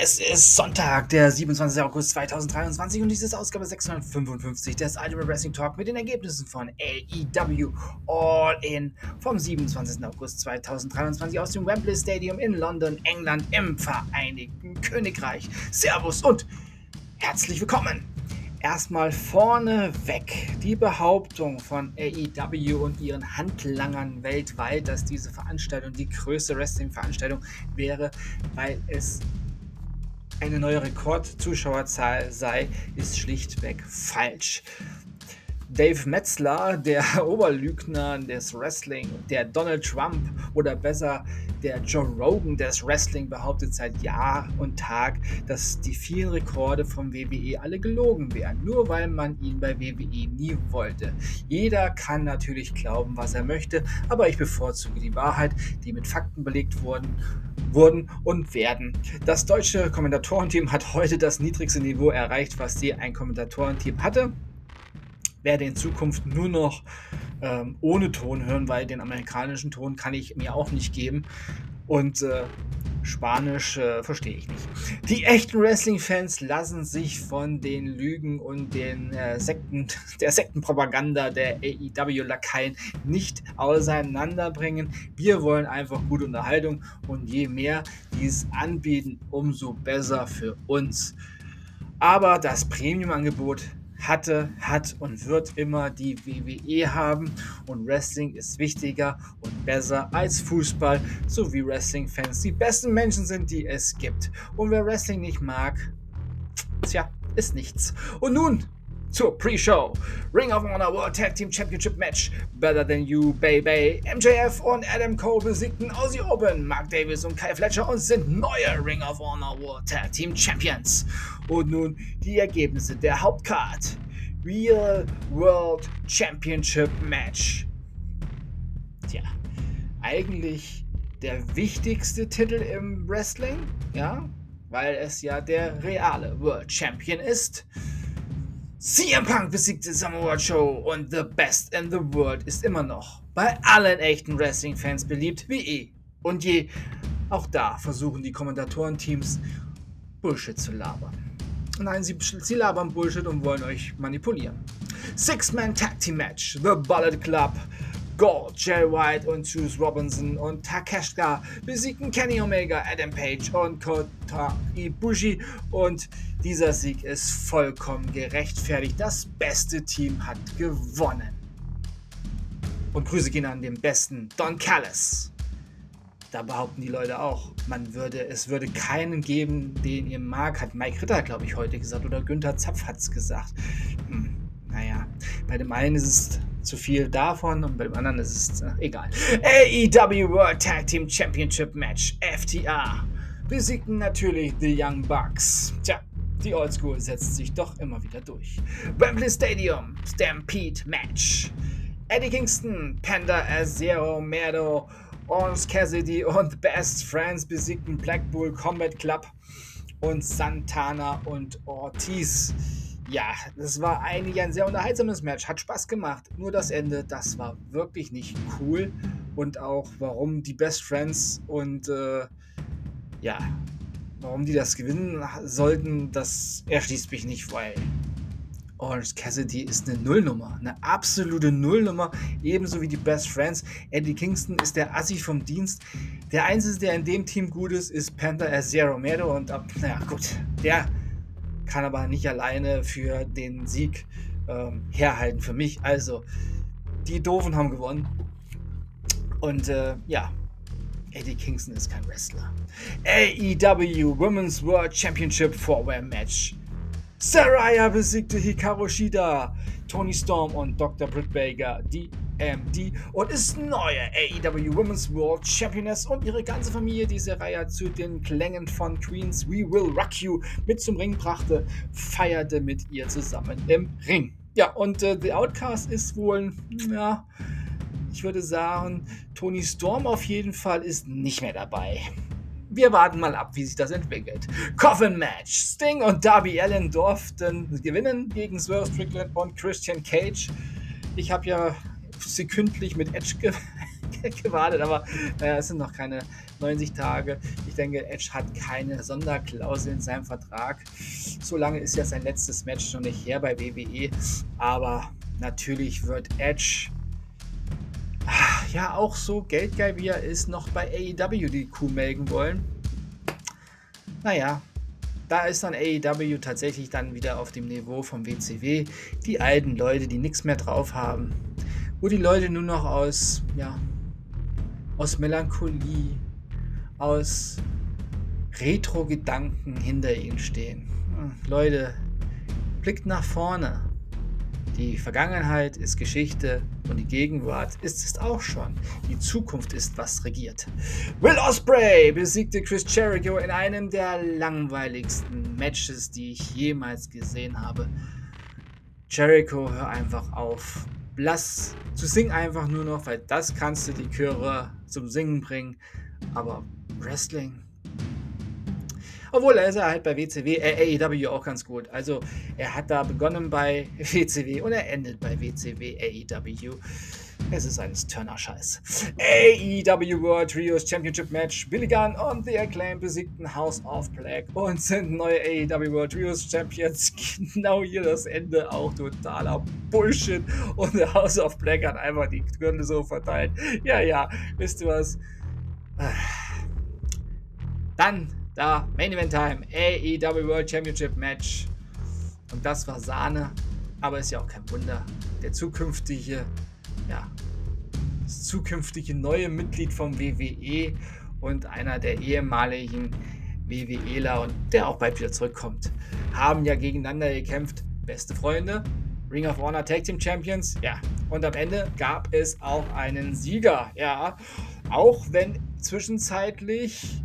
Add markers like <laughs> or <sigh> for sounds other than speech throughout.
ist Sonntag, der 27. August 2023 und dies ist Ausgabe 655 des Ultimate Wrestling Talk mit den Ergebnissen von AEW All In vom 27. August 2023 aus dem Wembley Stadium in London, England im Vereinigten Königreich. Servus und herzlich willkommen! Erstmal vorne weg die Behauptung von AEW und ihren Handlangern weltweit, dass diese Veranstaltung die größte Wrestling-Veranstaltung wäre, weil es eine neue Rekordzuschauerzahl sei, ist schlichtweg falsch. Dave Metzler, der <laughs> Oberlügner des Wrestling, der Donald Trump oder besser der Joe Rogan des Wrestling behauptet seit Jahr und Tag, dass die vielen Rekorde vom WWE alle gelogen wären, nur weil man ihn bei WWE nie wollte. Jeder kann natürlich glauben, was er möchte, aber ich bevorzuge die Wahrheit, die mit Fakten belegt wurden wurden und werden. Das deutsche Kommentatorenteam hat heute das niedrigste Niveau erreicht, was je ein Kommentatorenteam hatte. Werde in Zukunft nur noch ähm, ohne Ton hören, weil den amerikanischen Ton kann ich mir auch nicht geben. Und äh, Spanisch äh, verstehe ich nicht. Die echten Wrestling-Fans lassen sich von den Lügen und den äh, Sekten, <laughs> der Sektenpropaganda der AEW-Lakaien nicht auseinanderbringen. Wir wollen einfach gute Unterhaltung und je mehr dies anbieten, umso besser für uns. Aber das Premium-Angebot hatte, hat und wird immer die WWE haben und Wrestling ist wichtiger und besser als Fußball, so wie Wrestling-Fans die besten Menschen sind, die es gibt. Und wer Wrestling nicht mag, tja, ist nichts. Und nun zur Pre-Show. Ring of Honor World Tag Team Championship Match. Better Than You, Baby. MJF und Adam Cole besiegten Aussie Open, Mark Davis und Kyle Fletcher und sind neue Ring of Honor World Tag Team Champions. Und nun die Ergebnisse der Hauptcard. Real World Championship Match. Tja, eigentlich der wichtigste Titel im Wrestling, ja, weil es ja der reale World Champion ist. CM Punk besiegte Samoa Joe und The Best in the World ist immer noch bei allen echten Wrestling-Fans beliebt wie eh und je. Auch da versuchen die Kommentatorenteams Bullshit zu labern. Nein, sie, sie labern Bullshit und wollen euch manipulieren. Six-Man Tag Team Match, The Bullet Club, Gold, Jay White und Juice Robinson und Takeshita besiegten Kenny Omega, Adam Page und Kota Ibushi und dieser Sieg ist vollkommen gerechtfertigt. Das beste Team hat gewonnen. Und Grüße gehen an den besten Don Callis. Da behaupten die Leute auch, man würde, es würde keinen geben, den ihr mag, hat Mike Ritter, glaube ich, heute gesagt, oder Günther Zapf hat es gesagt. Hm, naja, bei dem einen ist es zu viel davon und bei dem anderen ist es äh, egal. <laughs> AEW World Tag Team Championship Match, FTA, besiegten natürlich die Young Bucks. Tja, die Oldschool setzt sich doch immer wieder durch. Wembley Stadium Stampede Match. Eddie Kingston, Panda Azero Merdo, Orange Cassidy und Best Friends besiegten Blackpool Combat Club und Santana und Ortiz. Ja, das war eigentlich ein sehr unterhaltsames Match, hat Spaß gemacht. Nur das Ende, das war wirklich nicht cool. Und auch warum die Best Friends und äh, ja, Warum die das gewinnen sollten, das erschließt mich nicht, weil Orange Cassidy ist eine Nullnummer, eine absolute Nullnummer, ebenso wie die Best Friends. Eddie Kingston ist der Assi vom Dienst. Der Einzige, der in dem Team gut ist, ist Panther Azia Romero und ab, naja, gut, der kann aber nicht alleine für den Sieg ähm, herhalten für mich. Also, die Doofen haben gewonnen. Und äh, ja, Eddie Kingston ist kein Wrestler. AEW Women's World Championship Four-Way Match. Saraya besiegte Hikaru Shida, Tony Storm und Dr. Britt Baker, DMD und ist neue AEW Women's World Championess und ihre ganze Familie, die Saraya zu den Klängen von Queens We Will Rock You mit zum Ring brachte, feierte mit ihr zusammen im Ring. Ja, und äh, The Outcast ist wohl, ja, ich würde sagen, Tony Storm auf jeden Fall ist nicht mehr dabei. Wir warten mal ab, wie sich das entwickelt. Coffin Match. Sting und Darby Allen durften gewinnen gegen Swerve Strickland und Christian Cage. Ich habe ja sekündlich mit Edge <laughs> gewartet, aber naja, es sind noch keine 90 Tage. Ich denke, Edge hat keine Sonderklausel in seinem Vertrag. So lange ist ja sein letztes Match noch nicht her bei WWE, aber natürlich wird Edge ja auch so geldgeil wie er ist, noch bei AEW die Kuh melken wollen. Naja, da ist dann AEW tatsächlich dann wieder auf dem Niveau vom WCW. Die alten Leute, die nichts mehr drauf haben. Wo die Leute nur noch aus, ja, aus Melancholie, aus Retro-Gedanken hinter ihnen stehen. Hm, Leute, blickt nach vorne. Die Vergangenheit ist Geschichte und die Gegenwart ist es auch schon. Die Zukunft ist, was regiert. Will Osprey besiegte Chris Jericho in einem der langweiligsten Matches, die ich jemals gesehen habe. Jericho, hör einfach auf. Blass zu singen einfach nur noch, weil das kannst du die Chöre zum Singen bringen. Aber Wrestling, obwohl er ist ja halt bei WCW, äh, AEW auch ganz gut. Also er hat da begonnen bei <laughs> WCW und er endet bei WCW AEW. Es ist eines Turner-Scheiß. AEW World Trios Championship Match. Billy Gunn und The Acclaim besiegten House of Black und sind neue AEW World Trios Champions. <laughs> Genau hier das Ende auch totaler Bullshit. Und der House of Black hat einfach die Gründe so verteilt. Ja, ja, wisst ihr was? Dann da, Main Event Time, AEW World Championship Match. Und das war Sahne, aber ist ja auch kein Wunder. Der zukünftige, ja, das zukünftige neue Mitglied vom WWE und einer der ehemaligen WWEler und der auch bald wieder zurückkommt, haben ja gegeneinander gekämpft. Beste Freunde, Ring of Honor Tag Team Champions, ja. Und am Ende gab es auch einen Sieger, ja. Auch wenn zwischenzeitlich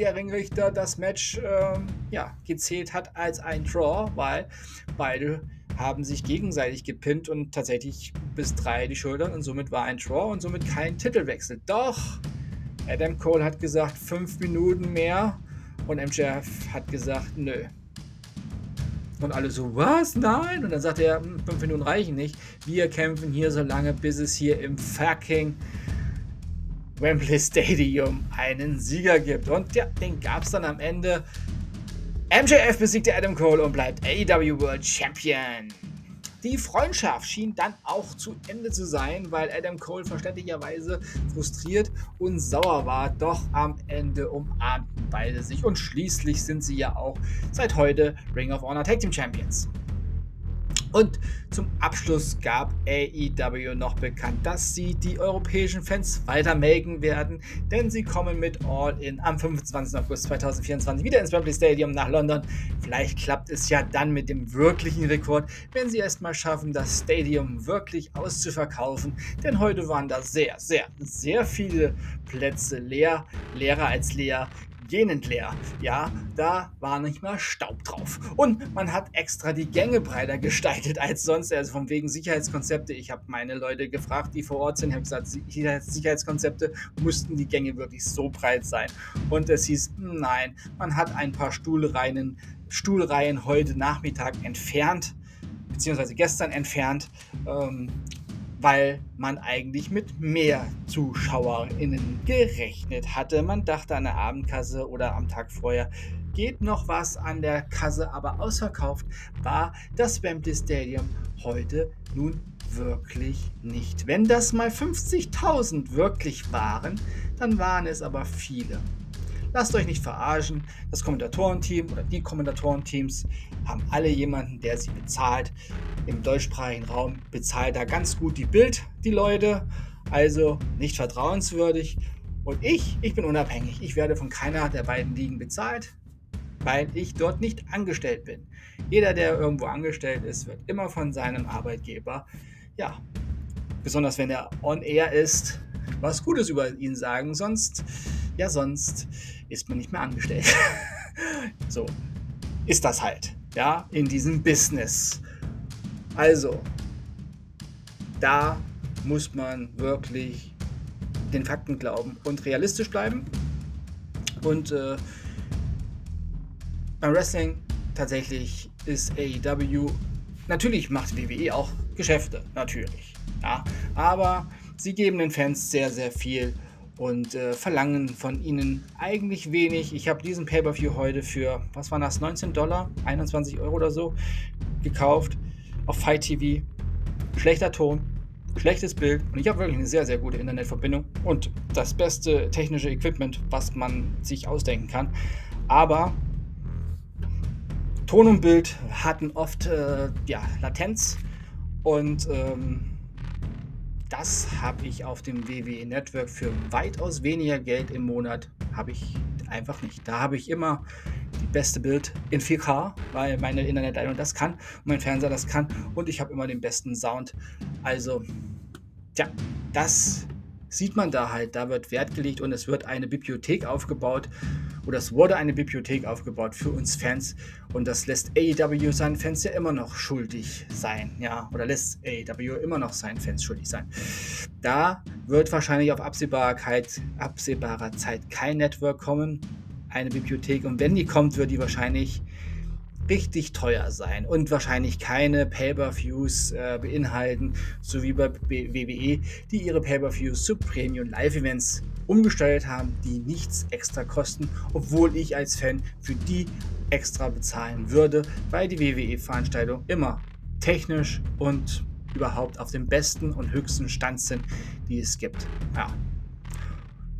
der Ringrichter das Match äh, ja, gezählt hat als ein Draw, weil beide haben sich gegenseitig gepinnt und tatsächlich bis drei die Schultern und somit war ein Draw und somit kein Titelwechsel. Doch Adam Cole hat gesagt fünf Minuten mehr und MJF hat gesagt nö. Und alle so, was? Nein? Und dann sagt er, hm, fünf Minuten reichen nicht. Wir kämpfen hier so lange, bis es hier im fucking Wembley Stadium einen Sieger gibt. Und ja, den gab es dann am Ende. MJF besiegte Adam Cole und bleibt AEW World Champion. Die Freundschaft schien dann auch zu Ende zu sein, weil Adam Cole verständlicherweise frustriert und sauer war. Doch am Ende umarmten beide sich und schließlich sind sie ja auch seit heute Ring of Honor Tag Team Champions. Und zum Abschluss gab AEW noch bekannt, dass sie die europäischen Fans weiter melken werden, denn sie kommen mit All In am 25. August 2024 wieder ins Wembley Stadium nach London. Vielleicht klappt es ja dann mit dem wirklichen Rekord, wenn sie erst mal schaffen, das Stadium wirklich auszuverkaufen, denn heute waren da sehr, sehr, sehr viele Plätze leer, leerer als leer gähnend leer. Ja, da war nicht mal Staub drauf. Und man hat extra die Gänge breiter gestaltet als sonst. Also von wegen Sicherheitskonzepte. Ich habe meine Leute gefragt, die vor Ort sind, habe gesagt, Sicherheitskonzepte mussten die Gänge wirklich so breit sein. Und es hieß, nein, man hat ein paar Stuhlreihen, Stuhlreihen heute Nachmittag entfernt beziehungsweise gestern entfernt, ähm, weil man eigentlich mit mehr ZuschauerInnen gerechnet hatte. Man dachte an der Abendkasse oder am Tag vorher geht noch was an der Kasse, aber ausverkauft war das Wembley Stadium heute nun wirklich nicht. Wenn das mal 50.000 wirklich waren, dann waren es aber viele. Lasst euch nicht verarschen. Das Kommentatorenteam oder die Kommentatorenteams haben alle jemanden, der sie bezahlt. Im deutschsprachigen Raum bezahlt da ganz gut die Bild, die Leute. Also nicht vertrauenswürdig. Und ich, ich bin unabhängig. Ich werde von keiner der beiden Ligen bezahlt, weil ich dort nicht angestellt bin. Jeder, der irgendwo angestellt ist, wird immer von seinem Arbeitgeber, ja, besonders wenn er on air ist, was Gutes über ihn sagen. Sonst, ja, sonst ist man nicht mehr angestellt. <laughs> so ist das halt, ja, in diesem Business. Also, da muss man wirklich den Fakten glauben und realistisch bleiben. Und äh, beim Wrestling tatsächlich ist AEW, natürlich macht WWE auch Geschäfte, natürlich. Ja, aber sie geben den Fans sehr, sehr viel und äh, verlangen von ihnen eigentlich wenig. Ich habe diesen Pay-Per-View heute für, was waren das, 19 Dollar, 21 Euro oder so gekauft auf Fight TV. Schlechter Ton, schlechtes Bild und ich habe wirklich eine sehr, sehr gute Internetverbindung und das beste technische Equipment, was man sich ausdenken kann. Aber Ton und Bild hatten oft äh, ja, Latenz und ähm, das habe ich auf dem WWE Network für weitaus weniger Geld im Monat habe ich einfach nicht. Da habe ich immer die beste Bild in 4K, weil meine Internetleitung das kann und mein Fernseher das kann und ich habe immer den besten Sound. Also, ja, das sieht man da halt. Da wird Wert gelegt und es wird eine Bibliothek aufgebaut oder es wurde eine Bibliothek aufgebaut für uns Fans. Und das lässt AEW seinen Fans ja immer noch schuldig sein, ja, oder lässt AEW immer noch seinen Fans schuldig sein. Da wird wahrscheinlich auf Absehbarkeit, absehbarer Zeit kein Network kommen, eine Bibliothek. Und wenn die kommt, wird die wahrscheinlich richtig teuer sein und wahrscheinlich keine Pay-Per-Views äh, beinhalten, so wie bei WWE, die ihre Pay-Per-Views zu Premium Live-Events umgestaltet haben, die nichts extra kosten, obwohl ich als Fan für die extra bezahlen würde, weil die WWE-Veranstaltungen immer technisch und überhaupt auf dem besten und höchsten Stand sind, die es gibt. Ja,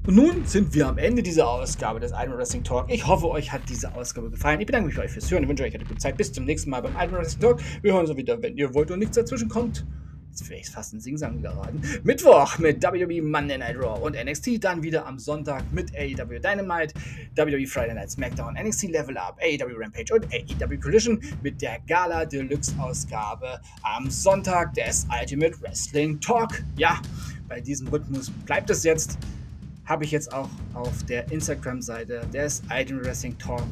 und nun sind wir am Ende dieser Ausgabe des Iron Wrestling Talk. Ich hoffe, euch hat diese Ausgabe gefallen. Ich bedanke mich bei euch fürs Hören. Ich wünsche euch eine gute Zeit. Bis zum nächsten Mal beim Iron Wrestling Talk. Wir hören uns wieder, wenn ihr wollt und nichts dazwischen kommt. Jetzt will ich fast ein Singsang geraten. Mittwoch mit WWE Monday Night Raw und NXT. Dann wieder am Sonntag mit AEW Dynamite, WWE Friday Night SmackDown, NXT Level Up, AEW Rampage und AEW Collision mit der Gala Deluxe Ausgabe am Sonntag des Ultimate Wrestling Talk. Ja, bei diesem Rhythmus bleibt es jetzt habe ich jetzt auch auf der Instagram-Seite des Iron Wrestling Talk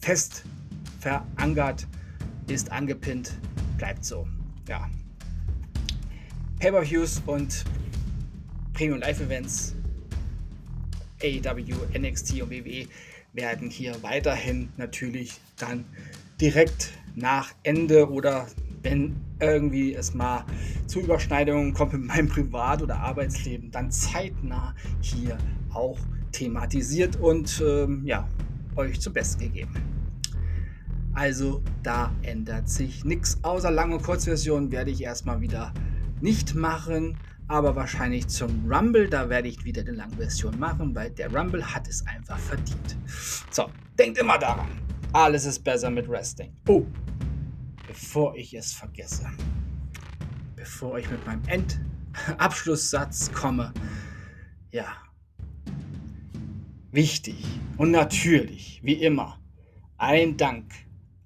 fest verankert, ist angepinnt, bleibt so. Ja. Pay-Per-Views und Premium Live Events, AEW, NXT und WWE werden hier weiterhin natürlich dann direkt nach Ende oder wenn irgendwie es mal zu Überschneidungen kommt mit meinem Privat- oder Arbeitsleben, dann zeitnah hier auch thematisiert und ähm, ja, euch zum Besten gegeben. Also da ändert sich nichts. Außer Lang- und Kurzversion werde ich erstmal wieder nicht machen. Aber wahrscheinlich zum Rumble, da werde ich wieder eine Langversion machen, weil der Rumble hat es einfach verdient. So, denkt immer daran. Alles ist besser mit Wrestling. Oh, bevor ich es vergesse, bevor ich mit meinem Endabschlusssatz <laughs> komme, ja, wichtig und natürlich, wie immer, ein Dank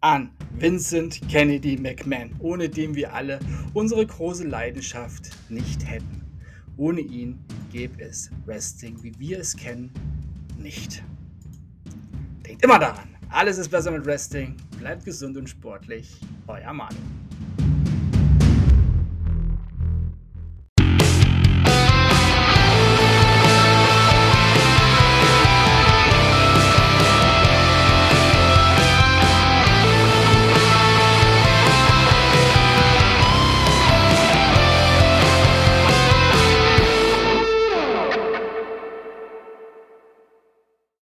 an Vincent Kennedy McMahon, ohne den wir alle unsere große Leidenschaft nicht hätten. Ohne ihn gäbe es Wrestling, wie wir es kennen, nicht. Denkt immer daran, alles ist besser mit Wrestling. Bleibt gesund und sportlich. Euer Manu.